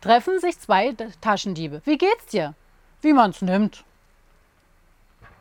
treffen sich zwei Taschendiebe. Wie geht's dir? Wie man's nimmt.